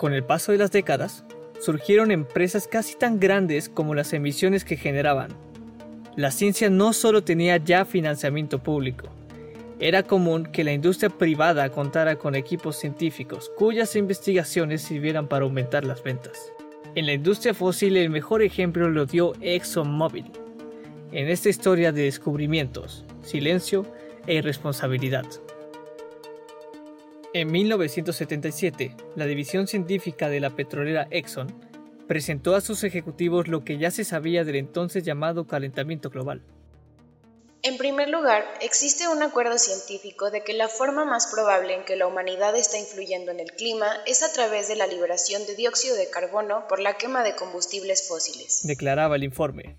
Con el paso de las décadas, surgieron empresas casi tan grandes como las emisiones que generaban. La ciencia no solo tenía ya financiamiento público, era común que la industria privada contara con equipos científicos cuyas investigaciones sirvieran para aumentar las ventas. En la industria fósil el mejor ejemplo lo dio ExxonMobil. En esta historia de descubrimientos, silencio e irresponsabilidad. En 1977, la división científica de la petrolera Exxon presentó a sus ejecutivos lo que ya se sabía del entonces llamado calentamiento global. En primer lugar, existe un acuerdo científico de que la forma más probable en que la humanidad está influyendo en el clima es a través de la liberación de dióxido de carbono por la quema de combustibles fósiles, declaraba el informe.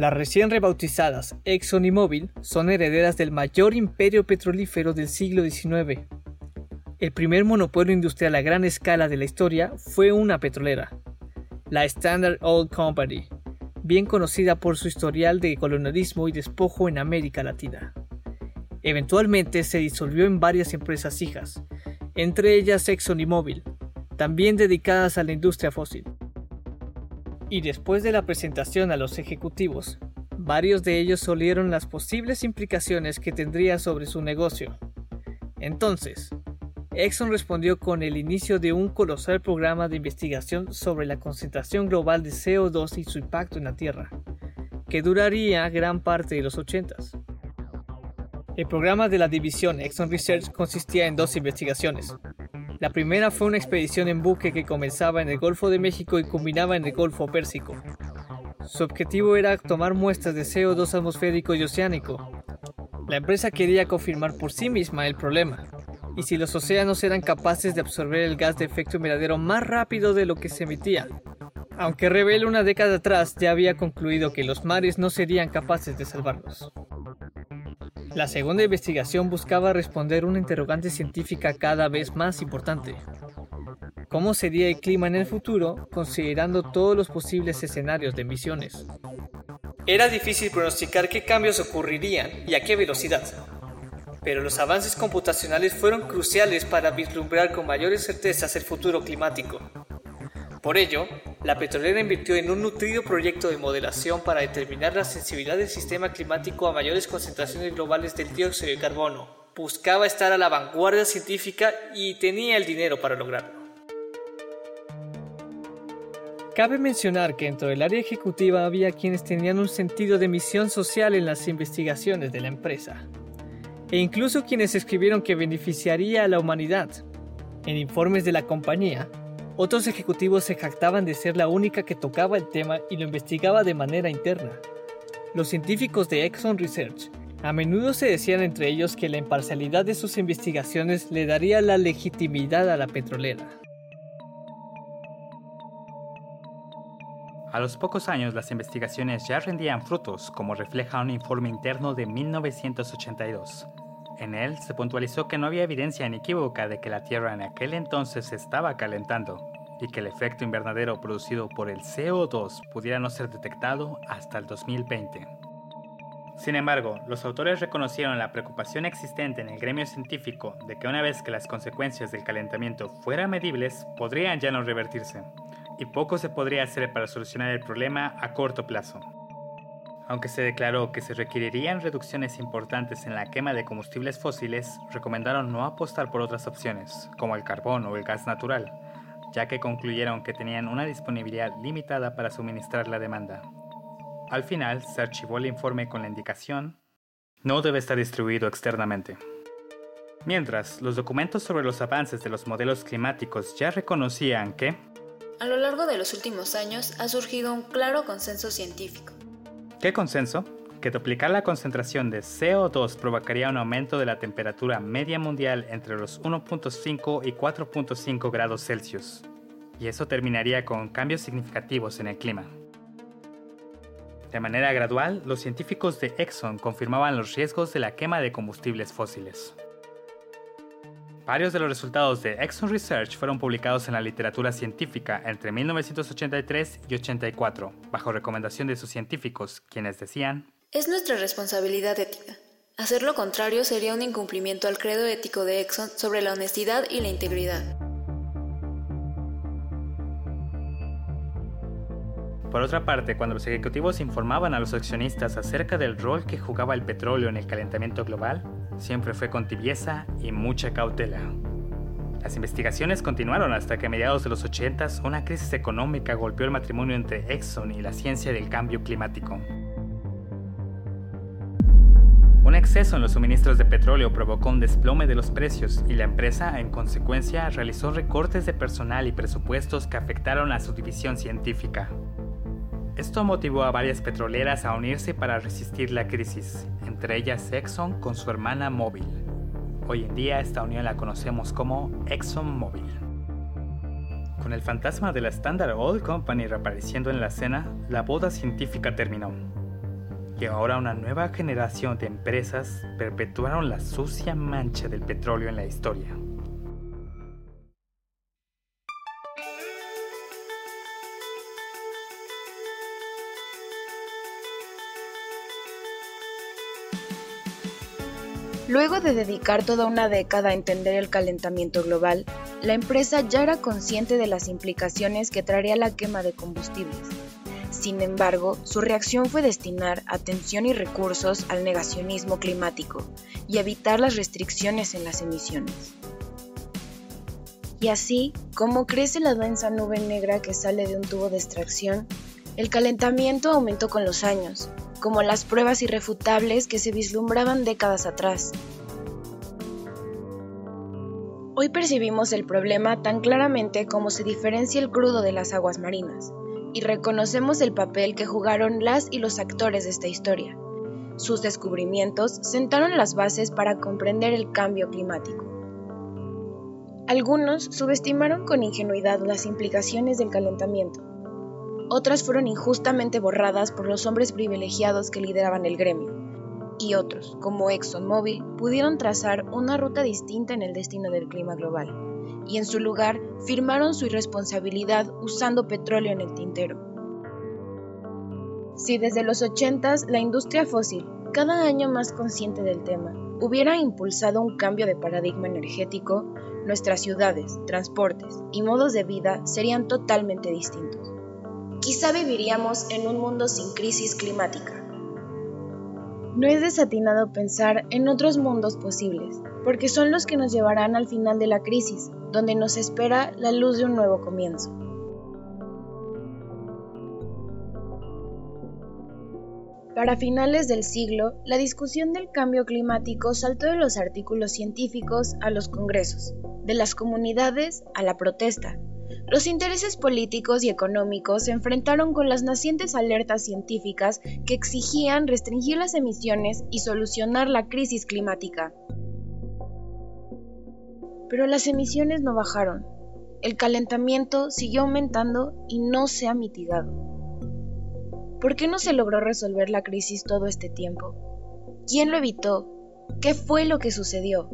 Las recién rebautizadas Exxon y son herederas del mayor imperio petrolífero del siglo XIX. El primer monopolio industrial a gran escala de la historia fue una petrolera, la Standard Oil Company, bien conocida por su historial de colonialismo y despojo en América Latina. Eventualmente se disolvió en varias empresas hijas, entre ellas Exxon y también dedicadas a la industria fósil. Y después de la presentación a los ejecutivos, varios de ellos solieron las posibles implicaciones que tendría sobre su negocio. Entonces, Exxon respondió con el inicio de un colosal programa de investigación sobre la concentración global de CO2 y su impacto en la Tierra, que duraría gran parte de los 80. El programa de la división Exxon Research consistía en dos investigaciones. La primera fue una expedición en buque que comenzaba en el Golfo de México y culminaba en el Golfo Pérsico. Su objetivo era tomar muestras de CO2 atmosférico y oceánico. La empresa quería confirmar por sí misma el problema, y si los océanos eran capaces de absorber el gas de efecto invernadero más rápido de lo que se emitía. Aunque Rebel una década atrás ya había concluido que los mares no serían capaces de salvarlos. La segunda investigación buscaba responder una interrogante científica cada vez más importante. ¿Cómo sería el clima en el futuro considerando todos los posibles escenarios de emisiones? Era difícil pronosticar qué cambios ocurrirían y a qué velocidad pero los avances computacionales fueron cruciales para vislumbrar con mayores certezas el futuro climático. Por ello, la petrolera invirtió en un nutrido proyecto de modelación para determinar la sensibilidad del sistema climático a mayores concentraciones globales del dióxido de carbono. Buscaba estar a la vanguardia científica y tenía el dinero para lograrlo. Cabe mencionar que dentro del área ejecutiva había quienes tenían un sentido de misión social en las investigaciones de la empresa e incluso quienes escribieron que beneficiaría a la humanidad. En informes de la compañía, otros ejecutivos se jactaban de ser la única que tocaba el tema y lo investigaba de manera interna. Los científicos de Exxon Research a menudo se decían entre ellos que la imparcialidad de sus investigaciones le daría la legitimidad a la petrolera. A los pocos años las investigaciones ya rendían frutos, como refleja un informe interno de 1982. En él se puntualizó que no había evidencia inequívoca de que la Tierra en aquel entonces estaba calentando y que el efecto invernadero producido por el CO2 pudiera no ser detectado hasta el 2020. Sin embargo, los autores reconocieron la preocupación existente en el gremio científico de que una vez que las consecuencias del calentamiento fueran medibles, podrían ya no revertirse, y poco se podría hacer para solucionar el problema a corto plazo. Aunque se declaró que se requerirían reducciones importantes en la quema de combustibles fósiles, recomendaron no apostar por otras opciones, como el carbón o el gas natural, ya que concluyeron que tenían una disponibilidad limitada para suministrar la demanda. Al final, se archivó el informe con la indicación no debe estar distribuido externamente. Mientras, los documentos sobre los avances de los modelos climáticos ya reconocían que, a lo largo de los últimos años ha surgido un claro consenso científico ¿Qué consenso? Que duplicar la concentración de CO2 provocaría un aumento de la temperatura media mundial entre los 1.5 y 4.5 grados Celsius, y eso terminaría con cambios significativos en el clima. De manera gradual, los científicos de Exxon confirmaban los riesgos de la quema de combustibles fósiles. Varios de los resultados de Exxon Research fueron publicados en la literatura científica entre 1983 y 84, bajo recomendación de sus científicos, quienes decían, Es nuestra responsabilidad ética Hacer lo contrario sería un incumplimiento al credo ético de Exxon sobre la honestidad y la integridad. Por otra parte, cuando los ejecutivos informaban a los accionistas acerca del rol que jugaba el petróleo en el calentamiento global, siempre fue con tibieza y mucha cautela. Las investigaciones continuaron hasta que a mediados de los 80 una crisis económica golpeó el matrimonio entre Exxon y la ciencia del cambio climático. Un exceso en los suministros de petróleo provocó un desplome de los precios y la empresa, en consecuencia, realizó recortes de personal y presupuestos que afectaron a su división científica. Esto motivó a varias petroleras a unirse para resistir la crisis, entre ellas Exxon con su hermana Mobil. Hoy en día esta unión la conocemos como ExxonMobil. Con el fantasma de la Standard Oil Company reapareciendo en la escena, la boda científica terminó. Y ahora una nueva generación de empresas perpetuaron la sucia mancha del petróleo en la historia. Luego de dedicar toda una década a entender el calentamiento global, la empresa ya era consciente de las implicaciones que traería la quema de combustibles. Sin embargo, su reacción fue destinar atención y recursos al negacionismo climático y evitar las restricciones en las emisiones. Y así, como crece la densa nube negra que sale de un tubo de extracción, el calentamiento aumentó con los años, como las pruebas irrefutables que se vislumbraban décadas atrás. Hoy percibimos el problema tan claramente como se diferencia el crudo de las aguas marinas, y reconocemos el papel que jugaron las y los actores de esta historia. Sus descubrimientos sentaron las bases para comprender el cambio climático. Algunos subestimaron con ingenuidad las implicaciones del calentamiento, otras fueron injustamente borradas por los hombres privilegiados que lideraban el gremio, y otros, como ExxonMobil, pudieron trazar una ruta distinta en el destino del clima global, y en su lugar firmaron su irresponsabilidad usando petróleo en el tintero. Si desde los 80 la industria fósil, cada año más consciente del tema, hubiera impulsado un cambio de paradigma energético, nuestras ciudades, transportes y modos de vida serían totalmente distintos quizá viviríamos en un mundo sin crisis climática. No es desatinado pensar en otros mundos posibles, porque son los que nos llevarán al final de la crisis, donde nos espera la luz de un nuevo comienzo. Para finales del siglo, la discusión del cambio climático saltó de los artículos científicos a los congresos, de las comunidades a la protesta, los intereses políticos y económicos se enfrentaron con las nacientes alertas científicas que exigían restringir las emisiones y solucionar la crisis climática. Pero las emisiones no bajaron. El calentamiento siguió aumentando y no se ha mitigado. ¿Por qué no se logró resolver la crisis todo este tiempo? ¿Quién lo evitó? ¿Qué fue lo que sucedió?